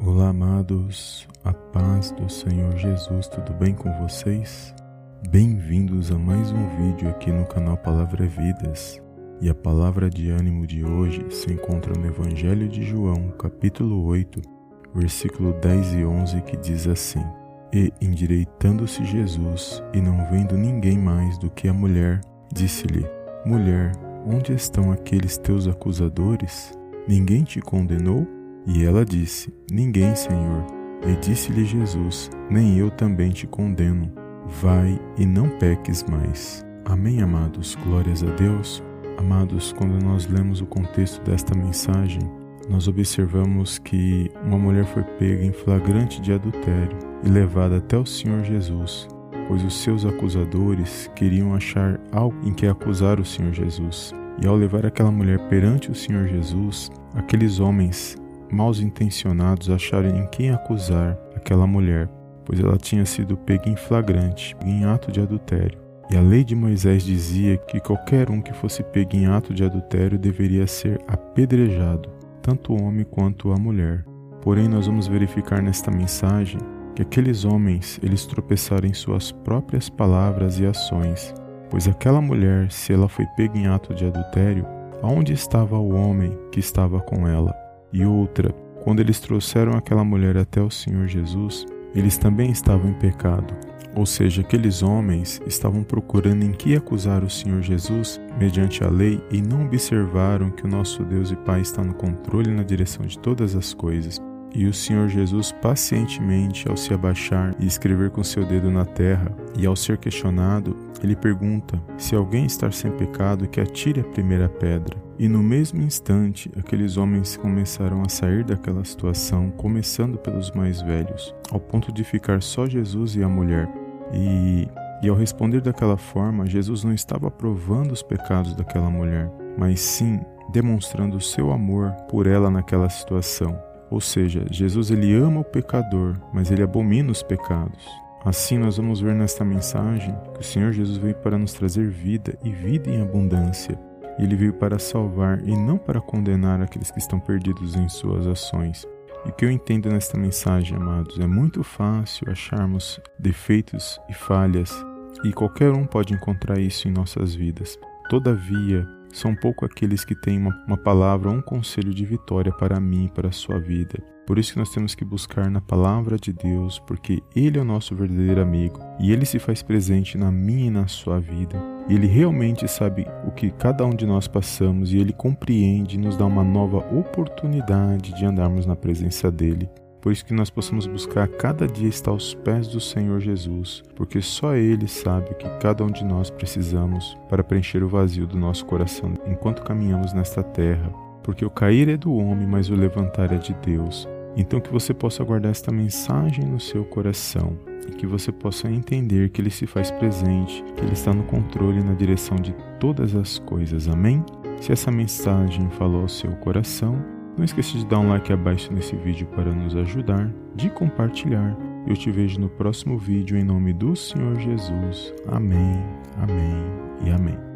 Olá, amados, a paz do Senhor Jesus, tudo bem com vocês? Bem-vindos a mais um vídeo aqui no canal Palavra Vidas. E a palavra de ânimo de hoje se encontra no Evangelho de João, capítulo 8, versículo 10 e 11, que diz assim: E endireitando-se Jesus, e não vendo ninguém mais do que a mulher, disse-lhe: Mulher, onde estão aqueles teus acusadores? Ninguém te condenou? E ela disse: Ninguém, Senhor. E disse-lhe Jesus: Nem eu também te condeno. Vai e não peques mais. Amém, amados. Glórias a Deus. Amados, quando nós lemos o contexto desta mensagem, nós observamos que uma mulher foi pega em flagrante de adultério e levada até o Senhor Jesus, pois os seus acusadores queriam achar algo em que acusar o Senhor Jesus. E ao levar aquela mulher perante o Senhor Jesus, aqueles homens mal intencionados acharam em quem acusar aquela mulher, pois ela tinha sido pega em flagrante, em ato de adultério. E a lei de Moisés dizia que qualquer um que fosse pego em ato de adultério deveria ser apedrejado, tanto o homem quanto a mulher. Porém, nós vamos verificar nesta mensagem que aqueles homens, eles tropeçaram em suas próprias palavras e ações, pois aquela mulher, se ela foi pega em ato de adultério, aonde estava o homem que estava com ela? E outra, quando eles trouxeram aquela mulher até o Senhor Jesus, eles também estavam em pecado. Ou seja, aqueles homens estavam procurando em que acusar o Senhor Jesus mediante a lei e não observaram que o nosso Deus e Pai está no controle e na direção de todas as coisas. E o Senhor Jesus, pacientemente, ao se abaixar e escrever com seu dedo na terra, e ao ser questionado, ele pergunta: Se alguém está sem pecado, que atire a primeira pedra. E no mesmo instante, aqueles homens começaram a sair daquela situação, começando pelos mais velhos, ao ponto de ficar só Jesus e a mulher. E, e ao responder daquela forma, Jesus não estava provando os pecados daquela mulher, mas sim demonstrando o seu amor por ela naquela situação. Ou seja, Jesus ele ama o pecador, mas ele abomina os pecados. Assim nós vamos ver nesta mensagem que o Senhor Jesus veio para nos trazer vida e vida em abundância. Ele veio para salvar e não para condenar aqueles que estão perdidos em suas ações. E o que eu entendo nesta mensagem, amados, é muito fácil acharmos defeitos e falhas, e qualquer um pode encontrar isso em nossas vidas. Todavia, são pouco aqueles que têm uma, uma palavra ou um conselho de vitória para mim e para a sua vida. Por isso que nós temos que buscar na palavra de Deus, porque Ele é o nosso verdadeiro amigo e Ele se faz presente na minha e na sua vida. Ele realmente sabe o que cada um de nós passamos e Ele compreende e nos dá uma nova oportunidade de andarmos na presença dEle. Por isso que nós possamos buscar cada dia estar aos pés do Senhor Jesus, porque só Ele sabe o que cada um de nós precisamos para preencher o vazio do nosso coração enquanto caminhamos nesta terra. Porque o cair é do homem, mas o levantar é de Deus. Então, que você possa guardar esta mensagem no seu coração e que você possa entender que Ele se faz presente, que Ele está no controle e na direção de todas as coisas. Amém? Se essa mensagem falou ao seu coração, não esqueça de dar um like abaixo nesse vídeo para nos ajudar, de compartilhar. Eu te vejo no próximo vídeo em nome do Senhor Jesus. Amém, amém e amém.